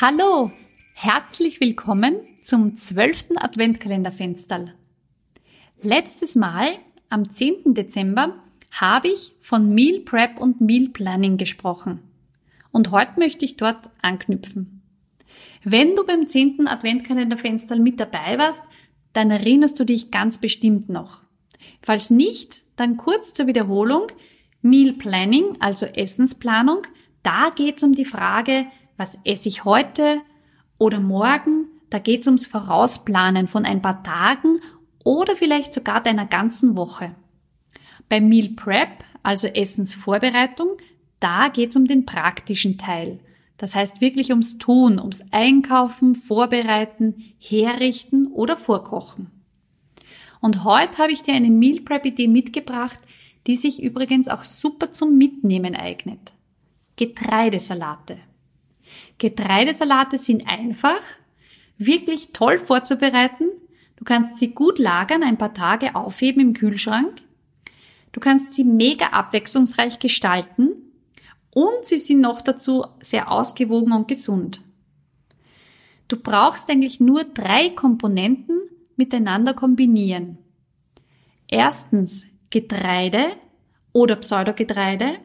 Hallo, herzlich willkommen zum 12. Adventkalenderfensterl. Letztes Mal, am 10. Dezember, habe ich von Meal Prep und Meal Planning gesprochen. Und heute möchte ich dort anknüpfen. Wenn du beim 10. Adventkalenderfensterl mit dabei warst, dann erinnerst du dich ganz bestimmt noch. Falls nicht, dann kurz zur Wiederholung. Meal Planning, also Essensplanung, da geht es um die Frage, was esse ich heute oder morgen. Da geht es ums Vorausplanen von ein paar Tagen oder vielleicht sogar deiner ganzen Woche. Bei Meal Prep, also Essensvorbereitung, da geht es um den praktischen Teil. Das heißt wirklich ums Tun, ums Einkaufen, Vorbereiten, Herrichten oder Vorkochen. Und heute habe ich dir eine Meal Prep Idee mitgebracht, die sich übrigens auch super zum Mitnehmen eignet. Getreidesalate. Getreidesalate sind einfach, wirklich toll vorzubereiten. Du kannst sie gut lagern, ein paar Tage aufheben im Kühlschrank. Du kannst sie mega abwechslungsreich gestalten und sie sind noch dazu sehr ausgewogen und gesund. Du brauchst eigentlich nur drei Komponenten miteinander kombinieren. Erstens Getreide oder Pseudogetreide,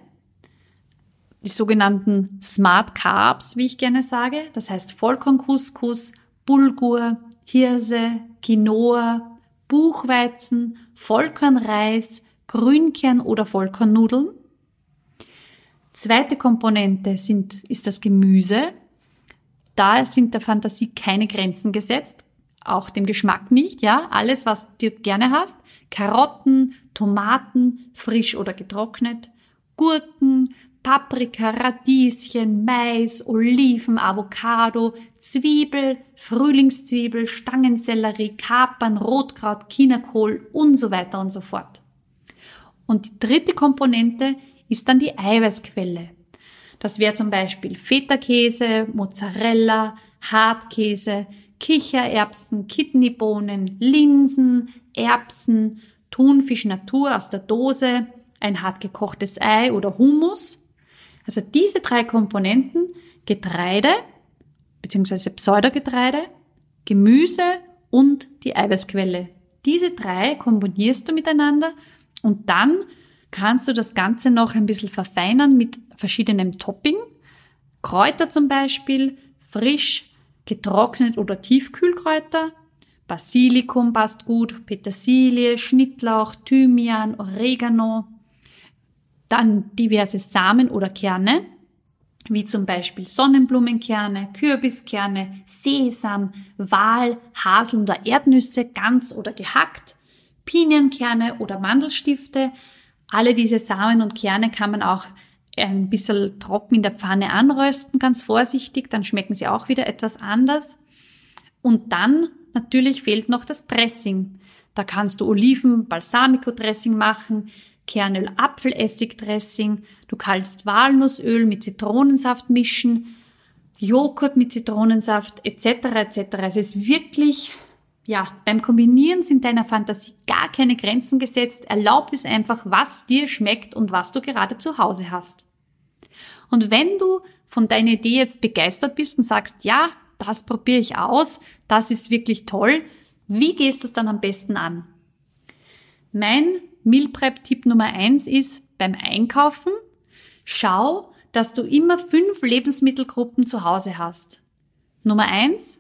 die sogenannten Smart Carbs, wie ich gerne sage. Das heißt Vollkorncouscous, Bulgur, Hirse, Quinoa, Buchweizen, Vollkornreis, Grünkern oder Vollkornnudeln. Zweite Komponente sind, ist das Gemüse. Da sind der Fantasie keine Grenzen gesetzt, auch dem Geschmack nicht, ja. Alles, was du gerne hast. Karotten, Tomaten, frisch oder getrocknet, Gurken, Paprika, Radieschen, Mais, Oliven, Avocado, Zwiebel, Frühlingszwiebel, Stangensellerie, Kapern, Rotkraut, Chinakohl und so weiter und so fort. Und die dritte Komponente ist dann die Eiweißquelle. Das wäre zum Beispiel Feta-Käse, Mozzarella, Hartkäse, Kichererbsen, Kidneybohnen, Linsen, Erbsen, Thunfisch Natur aus der Dose, ein hart gekochtes Ei oder Hummus also diese drei Komponenten, Getreide bzw. Pseudogetreide, Gemüse und die Eiweißquelle. Diese drei kombinierst du miteinander und dann kannst du das Ganze noch ein bisschen verfeinern mit verschiedenem Topping. Kräuter zum Beispiel, frisch, getrocknet oder Tiefkühlkräuter. Basilikum passt gut, Petersilie, Schnittlauch, Thymian, Oregano, dann diverse Samen oder Kerne, wie zum Beispiel Sonnenblumenkerne, Kürbiskerne, Sesam, Wal, Hasel oder Erdnüsse, ganz oder gehackt, Pinienkerne oder Mandelstifte. Alle diese Samen und Kerne kann man auch ein bisschen trocken in der Pfanne anrösten, ganz vorsichtig, dann schmecken sie auch wieder etwas anders. Und dann natürlich fehlt noch das Dressing. Da kannst du Oliven, Balsamico Dressing machen, Kernöl Apfelessigdressing, du kannst Walnussöl mit Zitronensaft mischen, Joghurt mit Zitronensaft etc. etc. Es ist wirklich, ja, beim Kombinieren sind deiner Fantasie gar keine Grenzen gesetzt. Erlaubt es einfach, was dir schmeckt und was du gerade zu Hause hast. Und wenn du von deiner Idee jetzt begeistert bist und sagst, ja, das probiere ich aus, das ist wirklich toll, wie gehst du es dann am besten an? Mein Meal Prep Tipp Nummer eins ist beim Einkaufen, schau, dass du immer fünf Lebensmittelgruppen zu Hause hast. Nummer eins,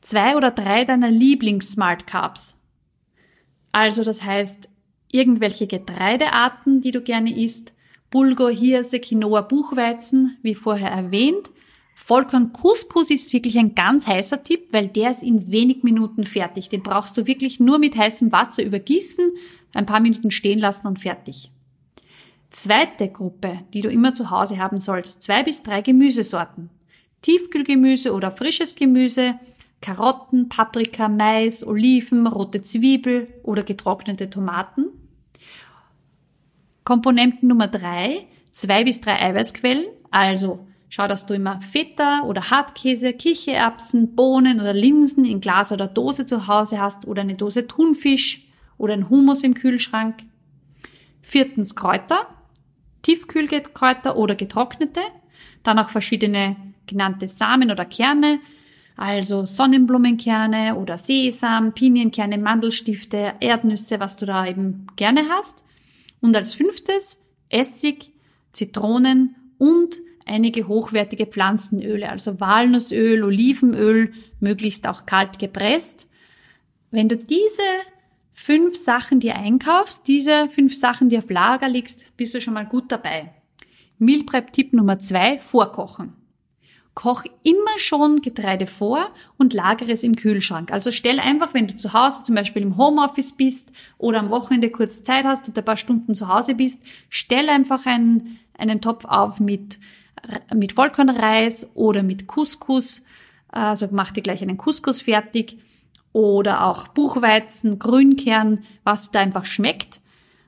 zwei oder drei deiner Lieblings-Smart Carbs. Also das heißt, irgendwelche Getreidearten, die du gerne isst, Bulgur, Hirse, Quinoa, Buchweizen, wie vorher erwähnt. Vollkorn Couscous ist wirklich ein ganz heißer Tipp, weil der ist in wenig Minuten fertig. Den brauchst du wirklich nur mit heißem Wasser übergießen, ein paar Minuten stehen lassen und fertig. Zweite Gruppe, die du immer zu Hause haben sollst, zwei bis drei Gemüsesorten. Tiefkühlgemüse oder frisches Gemüse, Karotten, Paprika, Mais, Oliven, rote Zwiebel oder getrocknete Tomaten. Komponenten Nummer drei, zwei bis drei Eiweißquellen, also schau, dass du immer Feta oder Hartkäse, Kichererbsen, Bohnen oder Linsen in Glas oder Dose zu Hause hast oder eine Dose Thunfisch oder ein Hummus im Kühlschrank. Viertens Kräuter, Tiefkühlkräuter oder getrocknete, dann auch verschiedene genannte Samen oder Kerne, also Sonnenblumenkerne oder Sesam, Pinienkerne, Mandelstifte, Erdnüsse, was du da eben gerne hast. Und als fünftes Essig, Zitronen und einige hochwertige Pflanzenöle, also Walnussöl, Olivenöl, möglichst auch kalt gepresst. Wenn du diese fünf Sachen dir einkaufst, diese fünf Sachen dir auf Lager legst, bist du schon mal gut dabei. Meal Prep Tipp Nummer zwei, vorkochen. Koch immer schon Getreide vor und lagere es im Kühlschrank. Also stell einfach, wenn du zu Hause zum Beispiel im Homeoffice bist oder am Wochenende kurz Zeit hast und ein paar Stunden zu Hause bist, stell einfach einen, einen Topf auf mit, mit Vollkornreis oder mit Couscous. Also mach dir gleich einen Couscous fertig oder auch Buchweizen, Grünkern, was da einfach schmeckt.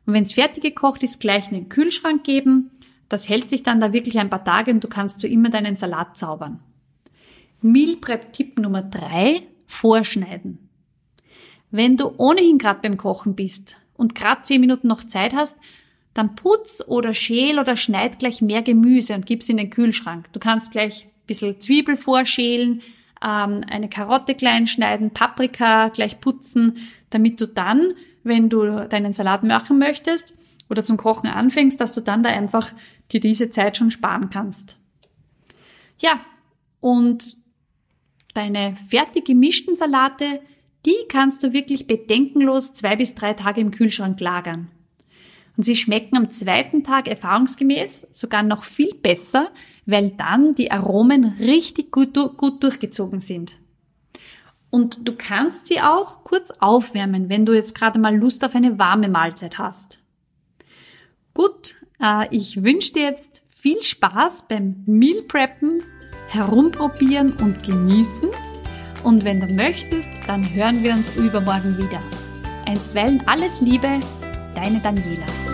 Und wenn es fertig gekocht ist, gleich in den Kühlschrank geben das hält sich dann da wirklich ein paar Tage und du kannst so immer deinen Salat zaubern. Meal Prep Tipp Nummer drei: Vorschneiden. Wenn du ohnehin gerade beim Kochen bist und gerade zehn Minuten noch Zeit hast, dann putz oder schäl oder schneid gleich mehr Gemüse und gib's in den Kühlschrank. Du kannst gleich ein bisschen Zwiebel vorschälen, ähm, eine Karotte klein schneiden, Paprika gleich putzen, damit du dann, wenn du deinen Salat machen möchtest, oder zum Kochen anfängst, dass du dann da einfach dir diese Zeit schon sparen kannst. Ja, und deine fertig gemischten Salate, die kannst du wirklich bedenkenlos zwei bis drei Tage im Kühlschrank lagern. Und sie schmecken am zweiten Tag erfahrungsgemäß sogar noch viel besser, weil dann die Aromen richtig gut, gut durchgezogen sind. Und du kannst sie auch kurz aufwärmen, wenn du jetzt gerade mal Lust auf eine warme Mahlzeit hast. Gut, äh, ich wünsche dir jetzt viel Spaß beim Meal Preppen, herumprobieren und genießen. Und wenn du möchtest, dann hören wir uns übermorgen wieder. Einstweilen alles Liebe, deine Daniela.